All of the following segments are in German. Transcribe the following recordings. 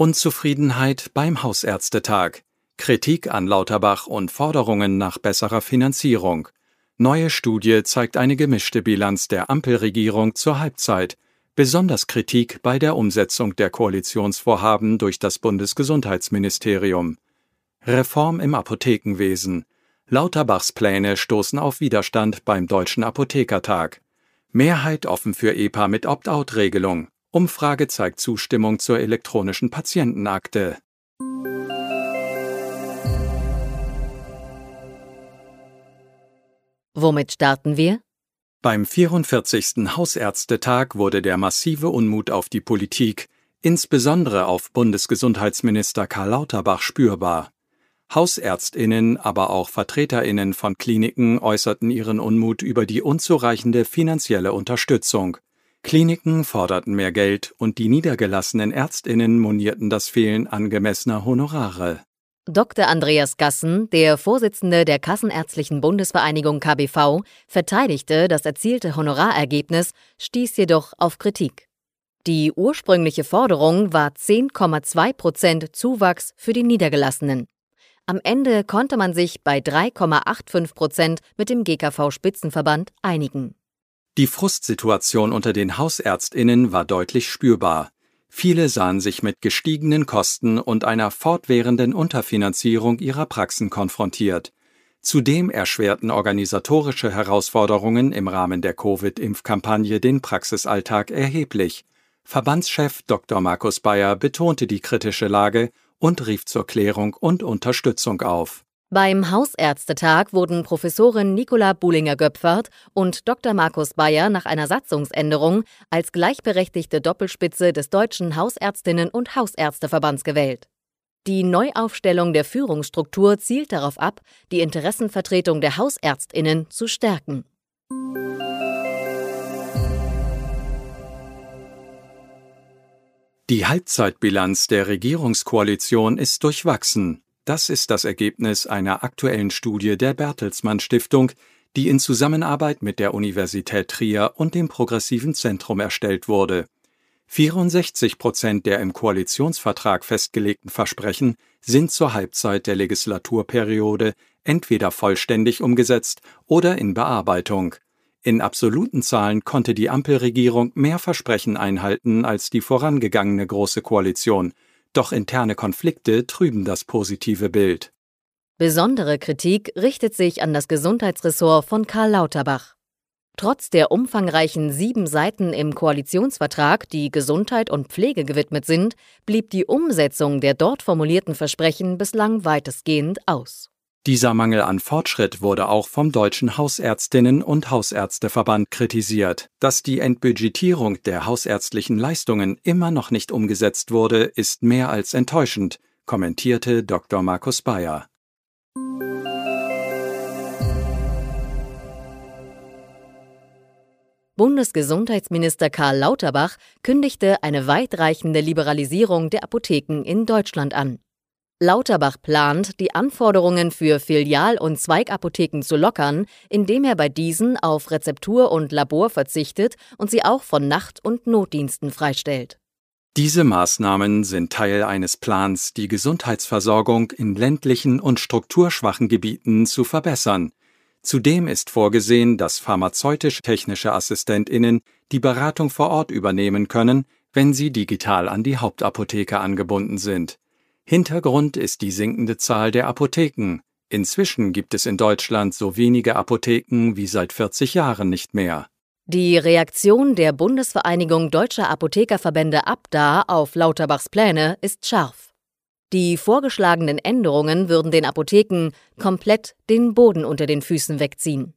Unzufriedenheit beim Hausärztetag, Kritik an Lauterbach und Forderungen nach besserer Finanzierung. Neue Studie zeigt eine gemischte Bilanz der Ampelregierung zur Halbzeit, besonders Kritik bei der Umsetzung der Koalitionsvorhaben durch das Bundesgesundheitsministerium. Reform im Apothekenwesen. Lauterbachs Pläne stoßen auf Widerstand beim Deutschen Apothekertag. Mehrheit offen für EPA mit Opt-out-Regelung. Umfrage zeigt Zustimmung zur elektronischen Patientenakte. Womit starten wir? Beim 44. Hausärztetag wurde der massive Unmut auf die Politik, insbesondere auf Bundesgesundheitsminister Karl Lauterbach, spürbar. Hausärztinnen, aber auch Vertreterinnen von Kliniken äußerten ihren Unmut über die unzureichende finanzielle Unterstützung. Kliniken forderten mehr Geld und die niedergelassenen Ärztinnen monierten das Fehlen angemessener Honorare. Dr. Andreas Gassen, der Vorsitzende der Kassenärztlichen Bundesvereinigung KBV, verteidigte das erzielte Honorarergebnis, stieß jedoch auf Kritik. Die ursprüngliche Forderung war 10,2 Prozent Zuwachs für die Niedergelassenen. Am Ende konnte man sich bei 3,85 Prozent mit dem GKV-Spitzenverband einigen. Die Frustsituation unter den Hausärztinnen war deutlich spürbar. Viele sahen sich mit gestiegenen Kosten und einer fortwährenden Unterfinanzierung ihrer Praxen konfrontiert. Zudem erschwerten organisatorische Herausforderungen im Rahmen der Covid-Impfkampagne den Praxisalltag erheblich. Verbandschef Dr. Markus Bayer betonte die kritische Lage und rief zur Klärung und Unterstützung auf. Beim Hausärztetag wurden Professorin Nicola Buhlinger-Göpfert und Dr. Markus Bayer nach einer Satzungsänderung als gleichberechtigte Doppelspitze des Deutschen Hausärztinnen- und Hausärzteverbands gewählt. Die Neuaufstellung der Führungsstruktur zielt darauf ab, die Interessenvertretung der Hausärztinnen zu stärken. Die Halbzeitbilanz der Regierungskoalition ist durchwachsen. Das ist das Ergebnis einer aktuellen Studie der Bertelsmann Stiftung, die in Zusammenarbeit mit der Universität Trier und dem Progressiven Zentrum erstellt wurde. 64 Prozent der im Koalitionsvertrag festgelegten Versprechen sind zur Halbzeit der Legislaturperiode entweder vollständig umgesetzt oder in Bearbeitung. In absoluten Zahlen konnte die Ampelregierung mehr Versprechen einhalten als die vorangegangene Große Koalition, doch interne Konflikte trüben das positive Bild. Besondere Kritik richtet sich an das Gesundheitsressort von Karl Lauterbach. Trotz der umfangreichen sieben Seiten im Koalitionsvertrag, die Gesundheit und Pflege gewidmet sind, blieb die Umsetzung der dort formulierten Versprechen bislang weitestgehend aus. Dieser Mangel an Fortschritt wurde auch vom Deutschen Hausärztinnen und Hausärzteverband kritisiert. Dass die Entbudgetierung der hausärztlichen Leistungen immer noch nicht umgesetzt wurde, ist mehr als enttäuschend, kommentierte Dr. Markus Bayer. Bundesgesundheitsminister Karl Lauterbach kündigte eine weitreichende Liberalisierung der Apotheken in Deutschland an. Lauterbach plant, die Anforderungen für Filial- und Zweigapotheken zu lockern, indem er bei diesen auf Rezeptur und Labor verzichtet und sie auch von Nacht- und Notdiensten freistellt. Diese Maßnahmen sind Teil eines Plans, die Gesundheitsversorgung in ländlichen und strukturschwachen Gebieten zu verbessern. Zudem ist vorgesehen, dass pharmazeutisch-technische Assistentinnen die Beratung vor Ort übernehmen können, wenn sie digital an die Hauptapotheke angebunden sind. Hintergrund ist die sinkende Zahl der Apotheken. Inzwischen gibt es in Deutschland so wenige Apotheken wie seit 40 Jahren nicht mehr. Die Reaktion der Bundesvereinigung Deutscher Apothekerverbände ABDA auf Lauterbachs Pläne ist scharf. Die vorgeschlagenen Änderungen würden den Apotheken komplett den Boden unter den Füßen wegziehen.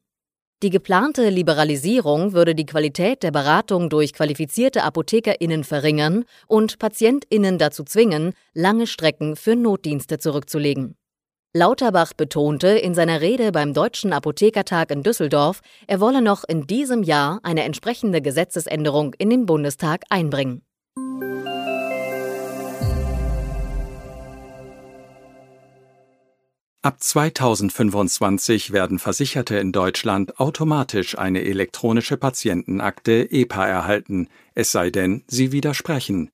Die geplante Liberalisierung würde die Qualität der Beratung durch qualifizierte ApothekerInnen verringern und PatientInnen dazu zwingen, lange Strecken für Notdienste zurückzulegen. Lauterbach betonte in seiner Rede beim Deutschen Apothekertag in Düsseldorf, er wolle noch in diesem Jahr eine entsprechende Gesetzesänderung in den Bundestag einbringen. Ab 2025 werden Versicherte in Deutschland automatisch eine elektronische Patientenakte EPA erhalten, es sei denn, sie widersprechen.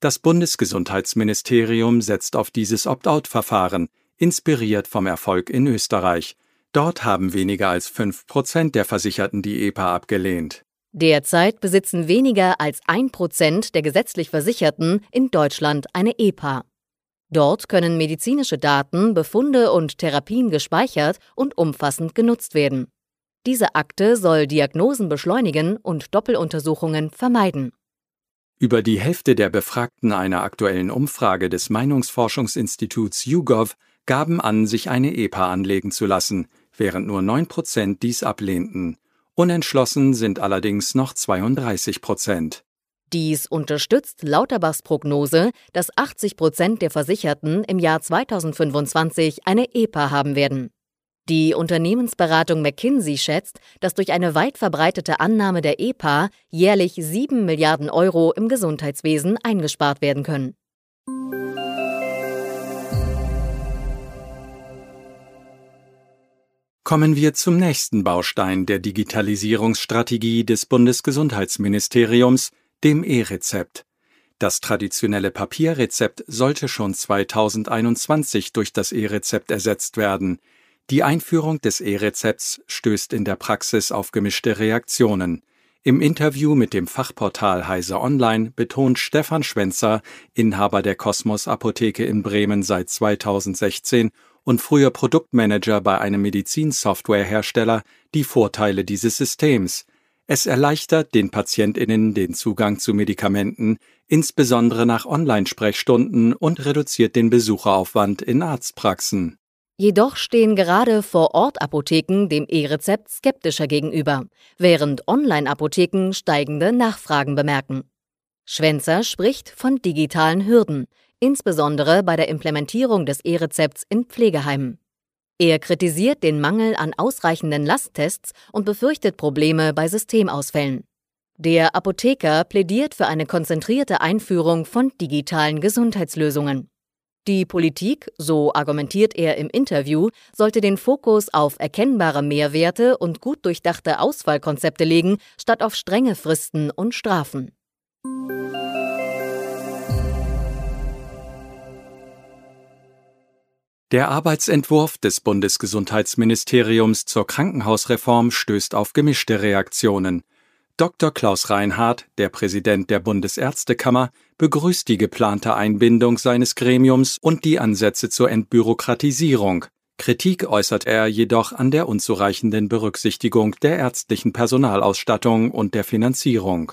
Das Bundesgesundheitsministerium setzt auf dieses Opt-out-Verfahren, inspiriert vom Erfolg in Österreich. Dort haben weniger als fünf Prozent der Versicherten die EPA abgelehnt. Derzeit besitzen weniger als ein Prozent der gesetzlich Versicherten in Deutschland eine EPA. Dort können medizinische Daten, Befunde und Therapien gespeichert und umfassend genutzt werden. Diese Akte soll Diagnosen beschleunigen und Doppeluntersuchungen vermeiden. Über die Hälfte der Befragten einer aktuellen Umfrage des Meinungsforschungsinstituts YouGov gaben an, sich eine EPA anlegen zu lassen, während nur 9 Prozent dies ablehnten. Unentschlossen sind allerdings noch 32 Prozent. Dies unterstützt Lauterbachs Prognose, dass 80 Prozent der Versicherten im Jahr 2025 eine EPA haben werden. Die Unternehmensberatung McKinsey schätzt, dass durch eine weit verbreitete Annahme der EPA jährlich 7 Milliarden Euro im Gesundheitswesen eingespart werden können. Kommen wir zum nächsten Baustein der Digitalisierungsstrategie des Bundesgesundheitsministeriums, dem E-Rezept. Das traditionelle Papierrezept sollte schon 2021 durch das E-Rezept ersetzt werden. Die Einführung des E-Rezepts stößt in der Praxis auf gemischte Reaktionen. Im Interview mit dem Fachportal Heise Online betont Stefan Schwenzer, Inhaber der Kosmos Apotheke in Bremen seit 2016 und früher Produktmanager bei einem Medizinsoftwarehersteller, die Vorteile dieses Systems. Es erleichtert den Patientinnen den Zugang zu Medikamenten, insbesondere nach Online-Sprechstunden und reduziert den Besucheraufwand in Arztpraxen. Jedoch stehen gerade Vor-Ort-Apotheken dem E-Rezept skeptischer gegenüber, während Online-Apotheken steigende Nachfragen bemerken. Schwenzer spricht von digitalen Hürden, insbesondere bei der Implementierung des E-Rezepts in Pflegeheimen. Er kritisiert den Mangel an ausreichenden Lasttests und befürchtet Probleme bei Systemausfällen. Der Apotheker plädiert für eine konzentrierte Einführung von digitalen Gesundheitslösungen. Die Politik, so argumentiert er im Interview, sollte den Fokus auf erkennbare Mehrwerte und gut durchdachte Auswahlkonzepte legen, statt auf strenge Fristen und Strafen. Der Arbeitsentwurf des Bundesgesundheitsministeriums zur Krankenhausreform stößt auf gemischte Reaktionen. Dr. Klaus Reinhardt, der Präsident der Bundesärztekammer, begrüßt die geplante Einbindung seines Gremiums und die Ansätze zur Entbürokratisierung. Kritik äußert er jedoch an der unzureichenden Berücksichtigung der ärztlichen Personalausstattung und der Finanzierung.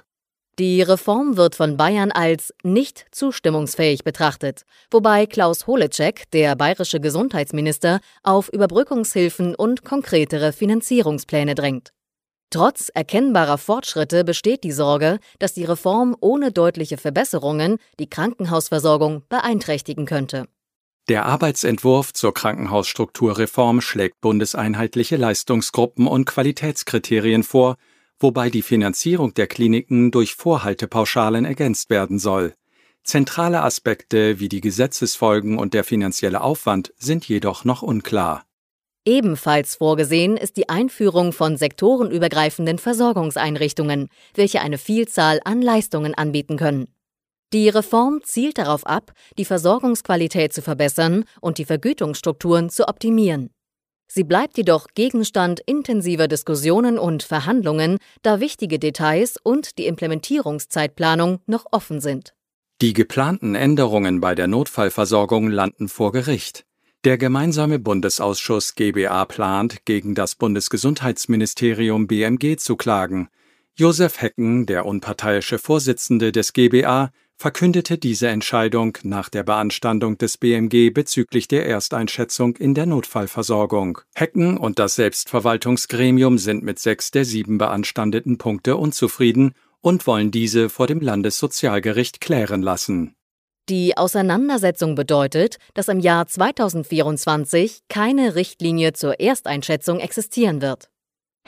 Die Reform wird von Bayern als nicht zustimmungsfähig betrachtet, wobei Klaus Holecek, der bayerische Gesundheitsminister, auf Überbrückungshilfen und konkretere Finanzierungspläne drängt. Trotz erkennbarer Fortschritte besteht die Sorge, dass die Reform ohne deutliche Verbesserungen die Krankenhausversorgung beeinträchtigen könnte. Der Arbeitsentwurf zur Krankenhausstrukturreform schlägt bundeseinheitliche Leistungsgruppen und Qualitätskriterien vor, wobei die Finanzierung der Kliniken durch Vorhaltepauschalen ergänzt werden soll. Zentrale Aspekte wie die Gesetzesfolgen und der finanzielle Aufwand sind jedoch noch unklar. Ebenfalls vorgesehen ist die Einführung von sektorenübergreifenden Versorgungseinrichtungen, welche eine Vielzahl an Leistungen anbieten können. Die Reform zielt darauf ab, die Versorgungsqualität zu verbessern und die Vergütungsstrukturen zu optimieren. Sie bleibt jedoch Gegenstand intensiver Diskussionen und Verhandlungen, da wichtige Details und die Implementierungszeitplanung noch offen sind. Die geplanten Änderungen bei der Notfallversorgung landen vor Gericht. Der gemeinsame Bundesausschuss GBA plant, gegen das Bundesgesundheitsministerium BMG zu klagen. Josef Hecken, der unparteiische Vorsitzende des GBA, verkündete diese Entscheidung nach der Beanstandung des BMG bezüglich der Ersteinschätzung in der Notfallversorgung. Hecken und das Selbstverwaltungsgremium sind mit sechs der sieben beanstandeten Punkte unzufrieden und wollen diese vor dem Landessozialgericht klären lassen. Die Auseinandersetzung bedeutet, dass im Jahr 2024 keine Richtlinie zur Ersteinschätzung existieren wird.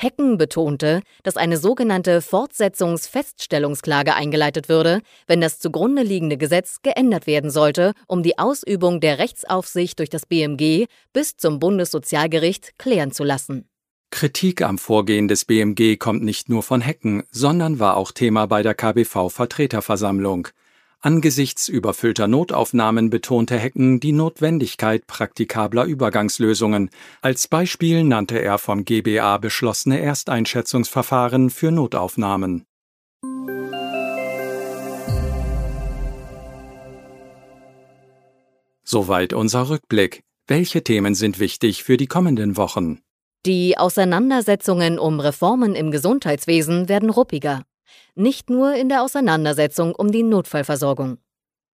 Hecken betonte, dass eine sogenannte Fortsetzungsfeststellungsklage eingeleitet würde, wenn das zugrunde liegende Gesetz geändert werden sollte, um die Ausübung der Rechtsaufsicht durch das BMG bis zum Bundessozialgericht klären zu lassen. Kritik am Vorgehen des BMG kommt nicht nur von Hecken, sondern war auch Thema bei der KBV-Vertreterversammlung. Angesichts überfüllter Notaufnahmen betonte Hecken die Notwendigkeit praktikabler Übergangslösungen. Als Beispiel nannte er vom GBA beschlossene Ersteinschätzungsverfahren für Notaufnahmen. Soweit unser Rückblick. Welche Themen sind wichtig für die kommenden Wochen? Die Auseinandersetzungen um Reformen im Gesundheitswesen werden ruppiger nicht nur in der Auseinandersetzung um die Notfallversorgung.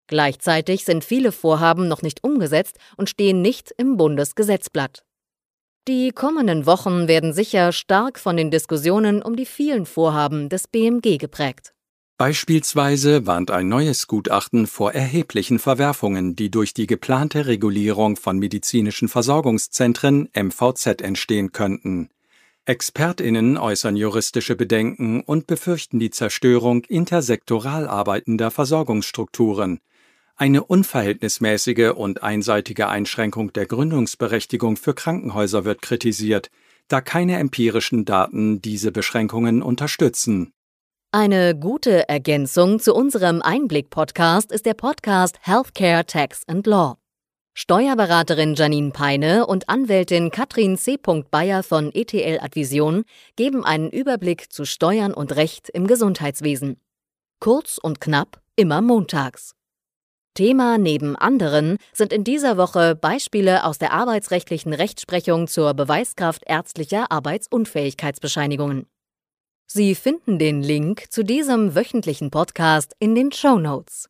Gleichzeitig sind viele Vorhaben noch nicht umgesetzt und stehen nicht im Bundesgesetzblatt. Die kommenden Wochen werden sicher stark von den Diskussionen um die vielen Vorhaben des BMG geprägt. Beispielsweise warnt ein neues Gutachten vor erheblichen Verwerfungen, die durch die geplante Regulierung von medizinischen Versorgungszentren MVZ entstehen könnten. ExpertInnen äußern juristische Bedenken und befürchten die Zerstörung intersektoral arbeitender Versorgungsstrukturen. Eine unverhältnismäßige und einseitige Einschränkung der Gründungsberechtigung für Krankenhäuser wird kritisiert, da keine empirischen Daten diese Beschränkungen unterstützen. Eine gute Ergänzung zu unserem Einblick-Podcast ist der Podcast Healthcare Tax and Law. Steuerberaterin Janine Peine und Anwältin Katrin C. Bayer von ETL Advision geben einen Überblick zu Steuern und Recht im Gesundheitswesen. Kurz und knapp, immer montags. Thema neben anderen sind in dieser Woche Beispiele aus der arbeitsrechtlichen Rechtsprechung zur Beweiskraft ärztlicher Arbeitsunfähigkeitsbescheinigungen. Sie finden den Link zu diesem wöchentlichen Podcast in den Show Notes.